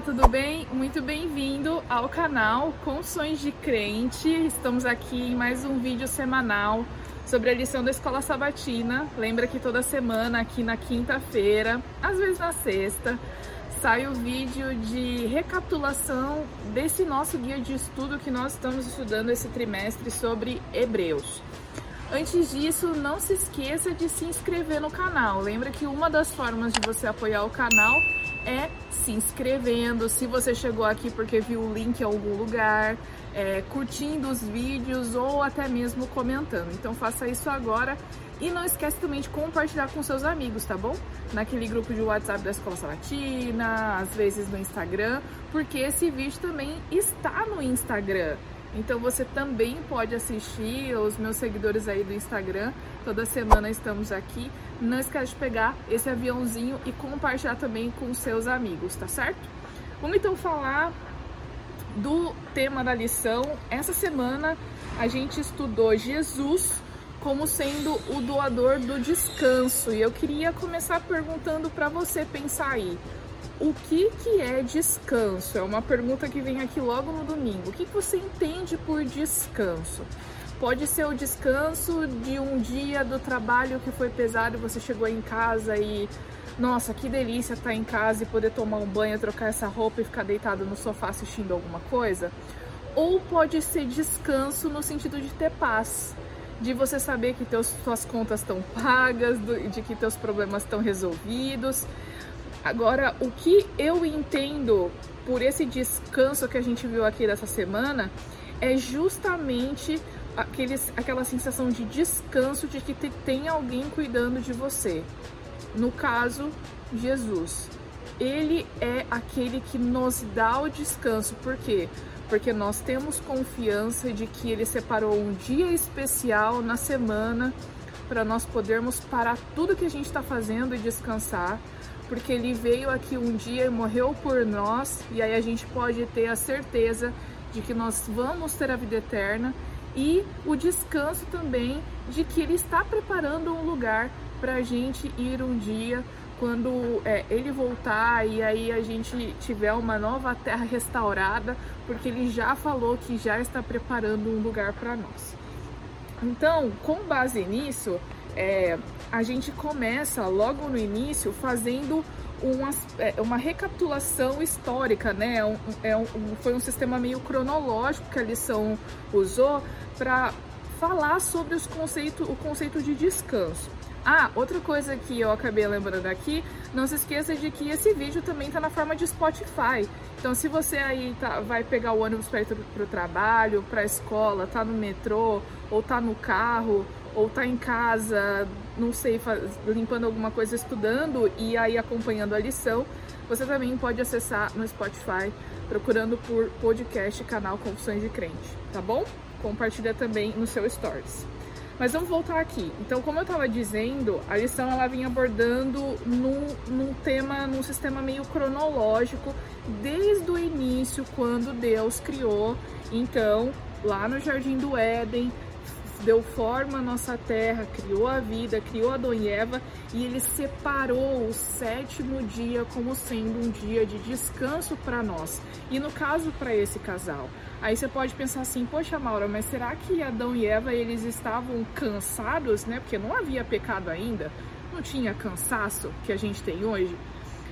Olá, tudo bem? Muito bem-vindo ao canal Confissões de Crente. Estamos aqui em mais um vídeo semanal sobre a lição da Escola Sabatina. Lembra que toda semana, aqui na quinta-feira, às vezes na sexta, sai o vídeo de recapitulação desse nosso guia de estudo que nós estamos estudando esse trimestre sobre Hebreus. Antes disso, não se esqueça de se inscrever no canal. Lembra que uma das formas de você apoiar o canal é se inscrevendo. Se você chegou aqui porque viu o link em algum lugar, é, curtindo os vídeos ou até mesmo comentando. Então faça isso agora e não esquece também de compartilhar com seus amigos, tá bom? Naquele grupo de WhatsApp da Escola Salatina, às vezes no Instagram, porque esse vídeo também está no Instagram. Então você também pode assistir os meus seguidores aí do Instagram. Toda semana estamos aqui. Não esquece de pegar esse aviãozinho e compartilhar também com seus amigos, tá certo? Vamos então falar do tema da lição. Essa semana a gente estudou Jesus como sendo o doador do descanso. E eu queria começar perguntando para você pensar aí o que, que é descanso? É uma pergunta que vem aqui logo no domingo. O que, que você entende por descanso? Pode ser o descanso de um dia do trabalho que foi pesado e você chegou em casa e nossa, que delícia estar em casa e poder tomar um banho, trocar essa roupa e ficar deitado no sofá assistindo alguma coisa. Ou pode ser descanso no sentido de ter paz, de você saber que teus, suas contas estão pagas, de que teus problemas estão resolvidos. Agora, o que eu entendo por esse descanso que a gente viu aqui dessa semana é justamente aqueles, aquela sensação de descanso de que tem alguém cuidando de você. No caso, Jesus. Ele é aquele que nos dá o descanso. Por quê? Porque nós temos confiança de que ele separou um dia especial na semana para nós podermos parar tudo que a gente está fazendo e descansar porque ele veio aqui um dia e morreu por nós, e aí a gente pode ter a certeza de que nós vamos ter a vida eterna e o descanso também de que ele está preparando um lugar para a gente ir um dia quando é, ele voltar e aí a gente tiver uma nova terra restaurada, porque ele já falou que já está preparando um lugar para nós. Então, com base nisso, é, a gente começa logo no início fazendo uma, é, uma recapitulação histórica, né? É um, é um, foi um sistema meio cronológico que a lição usou para falar sobre os conceitos, o conceito de descanso. Ah, outra coisa que eu acabei lembrando aqui, não se esqueça de que esse vídeo também está na forma de Spotify. Então, se você aí tá, vai pegar o ônibus para ir para o trabalho, para a escola, tá no metrô ou tá no carro ou tá em casa, não sei, faz, limpando alguma coisa, estudando e aí acompanhando a lição, você também pode acessar no Spotify procurando por podcast canal Confissões de Crente, tá bom? Compartilha também no seu Stories. Mas vamos voltar aqui. Então, como eu estava dizendo, a lição ela vinha abordando num, num tema, num sistema meio cronológico, desde o início, quando Deus criou, então, lá no Jardim do Éden, deu forma à nossa terra, criou a vida, criou Adão e Eva e ele separou o sétimo dia como sendo um dia de descanso para nós. E no caso para esse casal. Aí você pode pensar assim, poxa Maura, mas será que Adão e Eva eles estavam cansados, né? Porque não havia pecado ainda, não tinha cansaço que a gente tem hoje.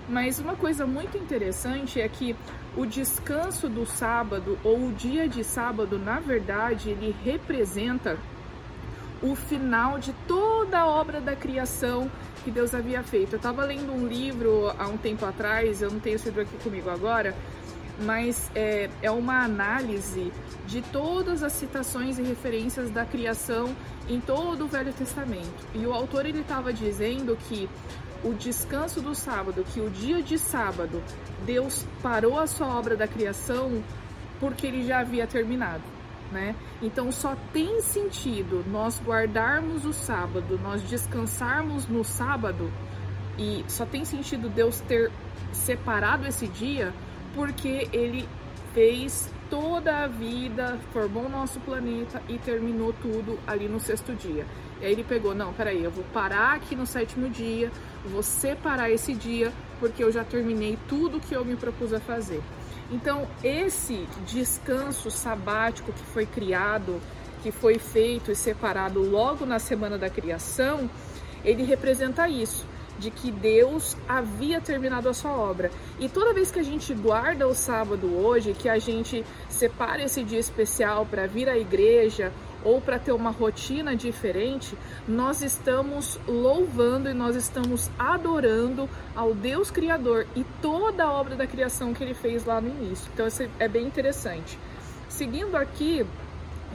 Mas uma coisa muito interessante é que o descanso do sábado ou o dia de sábado, na verdade, ele representa o final de toda a obra da criação que Deus havia feito. Eu estava lendo um livro há um tempo atrás, eu não tenho esse livro aqui comigo agora, mas é, é uma análise de todas as citações e referências da criação em todo o Velho Testamento. E o autor ele estava dizendo que o descanso do sábado, que o dia de sábado, Deus parou a sua obra da criação porque ele já havia terminado né? Então só tem sentido nós guardarmos o sábado, nós descansarmos no sábado e só tem sentido Deus ter separado esse dia porque ele fez toda a vida, formou o nosso planeta e terminou tudo ali no sexto dia. E aí ele pegou, não, peraí, eu vou parar aqui no sétimo dia, vou separar esse dia porque eu já terminei tudo que eu me propus a fazer. Então, esse descanso sabático que foi criado, que foi feito e separado logo na semana da criação, ele representa isso de que Deus havia terminado a sua obra. E toda vez que a gente guarda o sábado hoje, que a gente separa esse dia especial para vir à igreja ou para ter uma rotina diferente, nós estamos louvando e nós estamos adorando ao Deus Criador e toda a obra da criação que ele fez lá no início. Então, isso é bem interessante. Seguindo aqui,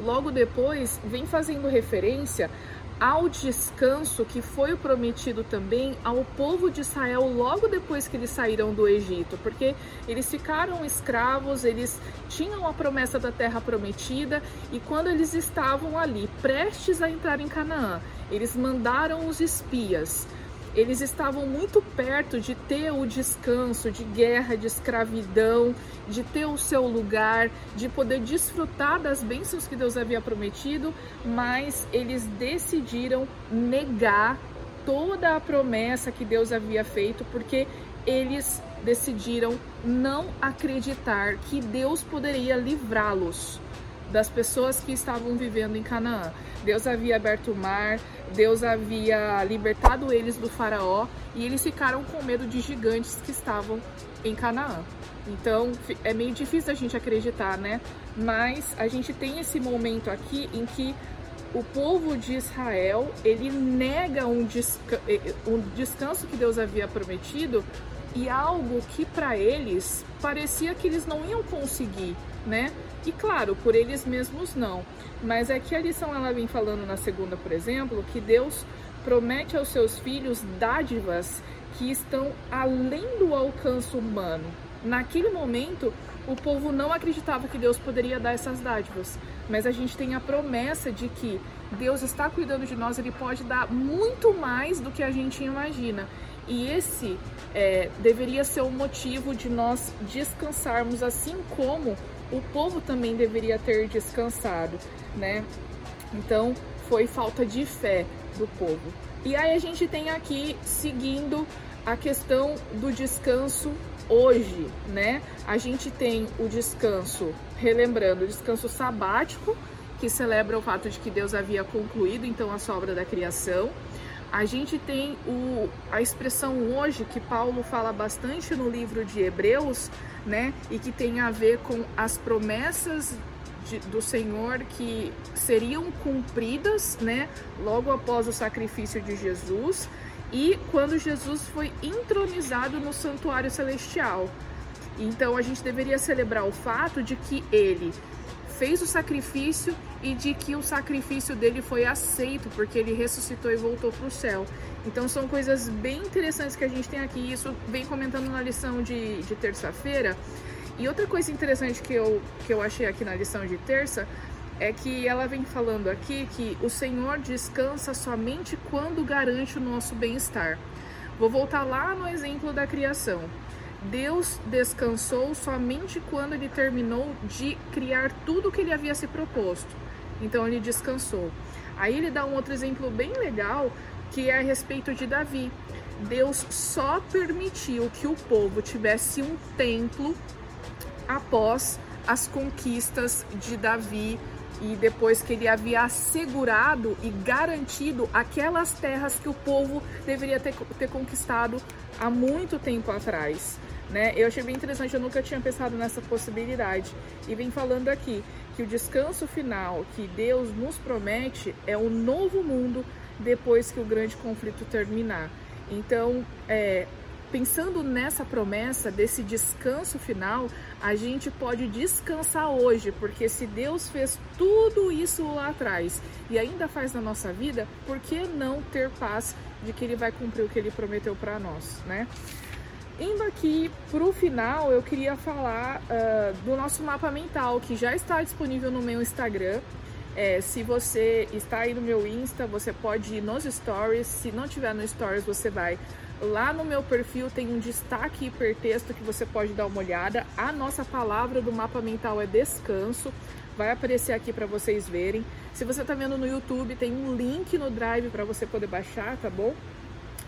logo depois, vem fazendo referência ao descanso que foi prometido também ao povo de Israel logo depois que eles saíram do Egito, porque eles ficaram escravos, eles tinham a promessa da terra prometida e quando eles estavam ali prestes a entrar em Canaã, eles mandaram os espias eles estavam muito perto de ter o descanso de guerra, de escravidão, de ter o seu lugar, de poder desfrutar das bênçãos que Deus havia prometido, mas eles decidiram negar toda a promessa que Deus havia feito, porque eles decidiram não acreditar que Deus poderia livrá-los das pessoas que estavam vivendo em Canaã. Deus havia aberto o mar, Deus havia libertado eles do faraó e eles ficaram com medo de gigantes que estavam em Canaã. Então é meio difícil a gente acreditar, né? Mas a gente tem esse momento aqui em que o povo de Israel ele nega um, desca um descanso que Deus havia prometido e algo que para eles parecia que eles não iam conseguir, né? E claro, por eles mesmos não. Mas é que a lição ela vem falando na segunda, por exemplo, que Deus promete aos seus filhos dádivas que estão além do alcance humano. Naquele momento, o povo não acreditava que Deus poderia dar essas dádivas, mas a gente tem a promessa de que Deus está cuidando de nós, Ele pode dar muito mais do que a gente imagina. E esse é, deveria ser o motivo de nós descansarmos, assim como o povo também deveria ter descansado, né? Então foi falta de fé do povo. E aí a gente tem aqui seguindo a questão do descanso hoje, né? A gente tem o descanso, relembrando, o descanso sabático, que celebra o fato de que Deus havia concluído então a sua obra da criação. A gente tem o, a expressão hoje que Paulo fala bastante no livro de Hebreus, né? E que tem a ver com as promessas de, do Senhor que seriam cumpridas, né? Logo após o sacrifício de Jesus e quando Jesus foi entronizado no santuário celestial. Então a gente deveria celebrar o fato de que ele fez o sacrifício e de que o sacrifício dele foi aceito, porque ele ressuscitou e voltou para o céu. Então são coisas bem interessantes que a gente tem aqui, isso vem comentando na lição de, de terça-feira. E outra coisa interessante que eu, que eu achei aqui na lição de terça é que ela vem falando aqui que o Senhor descansa somente quando garante o nosso bem-estar. Vou voltar lá no exemplo da criação. Deus descansou somente quando ele terminou de criar tudo que ele havia se proposto. Então ele descansou. Aí ele dá um outro exemplo bem legal que é a respeito de Davi. Deus só permitiu que o povo tivesse um templo após as conquistas de Davi e depois que ele havia assegurado e garantido aquelas terras que o povo deveria ter, ter conquistado há muito tempo atrás. Né? Eu achei bem interessante, eu nunca tinha pensado nessa possibilidade. E vem falando aqui que o descanso final que Deus nos promete é um novo mundo depois que o grande conflito terminar. Então, é, pensando nessa promessa desse descanso final, a gente pode descansar hoje, porque se Deus fez tudo isso lá atrás e ainda faz na nossa vida, por que não ter paz de que Ele vai cumprir o que Ele prometeu para nós, né? Indo aqui para o final, eu queria falar uh, do nosso mapa mental, que já está disponível no meu Instagram. É, se você está aí no meu Insta, você pode ir nos stories. Se não tiver no stories, você vai lá no meu perfil, tem um destaque hipertexto que você pode dar uma olhada. A nossa palavra do mapa mental é descanso. Vai aparecer aqui para vocês verem. Se você está vendo no YouTube, tem um link no Drive para você poder baixar, tá bom?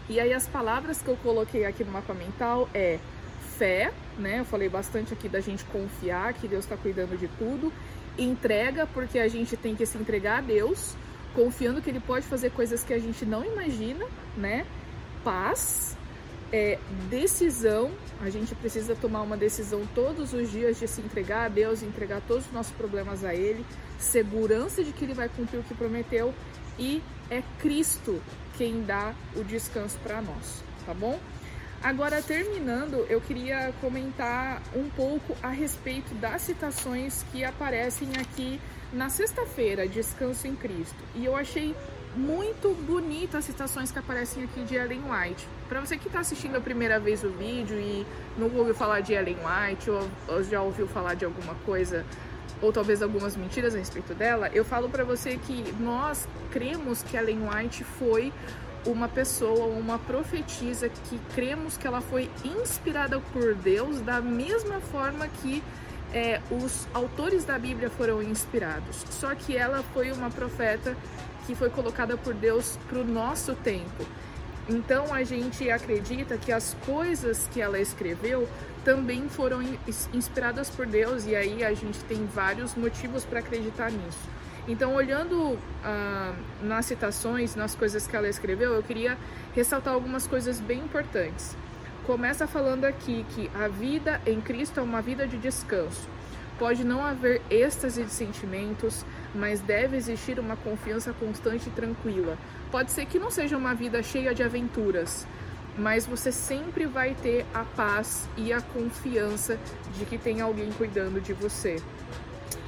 E aí as palavras que eu coloquei aqui no mapa mental é fé, né? Eu falei bastante aqui da gente confiar que Deus está cuidando de tudo. Entrega, porque a gente tem que se entregar a Deus, confiando que Ele pode fazer coisas que a gente não imagina, né? Paz, é, decisão, a gente precisa tomar uma decisão todos os dias de se entregar a Deus, entregar todos os nossos problemas a Ele, segurança de que Ele vai cumprir o que prometeu e é Cristo quem dá o descanso para nós, tá bom? Agora, terminando, eu queria comentar um pouco a respeito das citações que aparecem aqui na sexta-feira, Descanso em Cristo. E eu achei muito bonita as citações que aparecem aqui de Ellen White. Para você que está assistindo a primeira vez o vídeo e nunca ouviu falar de Ellen White ou já ouviu falar de alguma coisa ou talvez algumas mentiras a respeito dela, eu falo para você que nós cremos que Ellen White foi uma pessoa, uma profetisa que cremos que ela foi inspirada por Deus da mesma forma que é, os autores da Bíblia foram inspirados. Só que ela foi uma profeta que foi colocada por Deus para o nosso tempo. Então a gente acredita que as coisas que ela escreveu também foram inspiradas por Deus e aí a gente tem vários motivos para acreditar nisso. Então, olhando ah, nas citações, nas coisas que ela escreveu, eu queria ressaltar algumas coisas bem importantes. Começa falando aqui que a vida em Cristo é uma vida de descanso. Pode não haver êxtase de sentimentos, mas deve existir uma confiança constante e tranquila. Pode ser que não seja uma vida cheia de aventuras, mas você sempre vai ter a paz e a confiança de que tem alguém cuidando de você.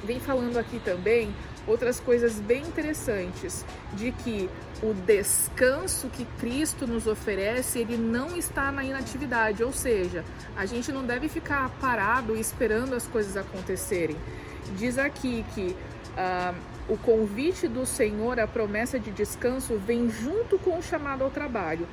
Vem falando aqui também outras coisas bem interessantes, de que o descanso que Cristo nos oferece, ele não está na inatividade, ou seja, a gente não deve ficar parado esperando as coisas acontecerem. Diz aqui que uh, o convite do Senhor, a promessa de descanso, vem junto com o chamado ao trabalho.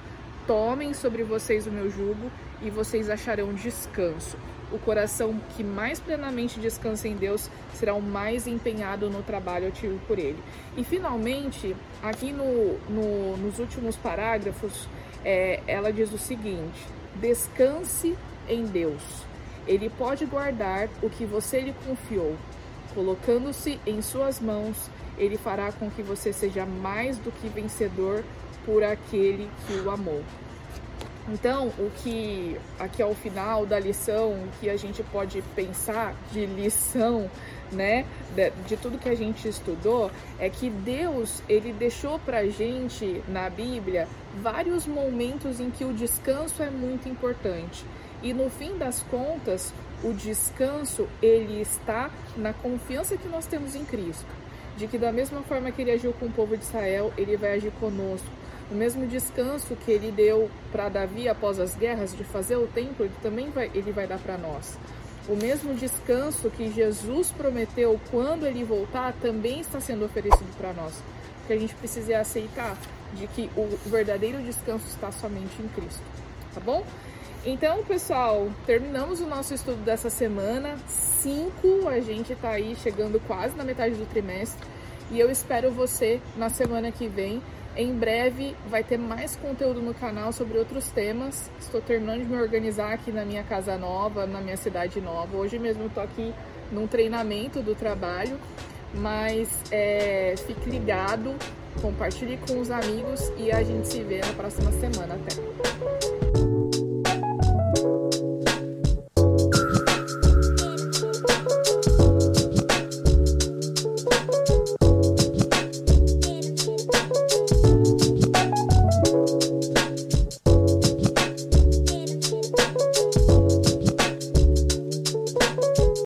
Tomem sobre vocês o meu jugo e vocês acharão descanso o coração que mais plenamente descansa em Deus será o mais empenhado no trabalho ativo por Ele. E finalmente, aqui no, no nos últimos parágrafos, é, ela diz o seguinte: descanse em Deus. Ele pode guardar o que você lhe confiou. Colocando-se em suas mãos, ele fará com que você seja mais do que vencedor por aquele que o amou. Então, o que aqui ao final da lição, o que a gente pode pensar de lição, né, de, de, tudo que a gente estudou, é que Deus, ele deixou pra gente na Bíblia vários momentos em que o descanso é muito importante. E no fim das contas, o descanso, ele está na confiança que nós temos em Cristo, de que da mesma forma que ele agiu com o povo de Israel, ele vai agir conosco o mesmo descanso que ele deu para Davi após as guerras de fazer o templo, ele também vai, ele vai dar para nós. O mesmo descanso que Jesus prometeu quando ele voltar também está sendo oferecido para nós. Que a gente precisa é aceitar de que o verdadeiro descanso está somente em Cristo. Tá bom? Então, pessoal, terminamos o nosso estudo dessa semana. Cinco, a gente está aí chegando quase na metade do trimestre. E eu espero você na semana que vem em breve vai ter mais conteúdo no canal sobre outros temas. Estou terminando de me organizar aqui na minha casa nova, na minha cidade nova. Hoje mesmo tô aqui num treinamento do trabalho, mas é, fique ligado, compartilhe com os amigos e a gente se vê na próxima semana. Até!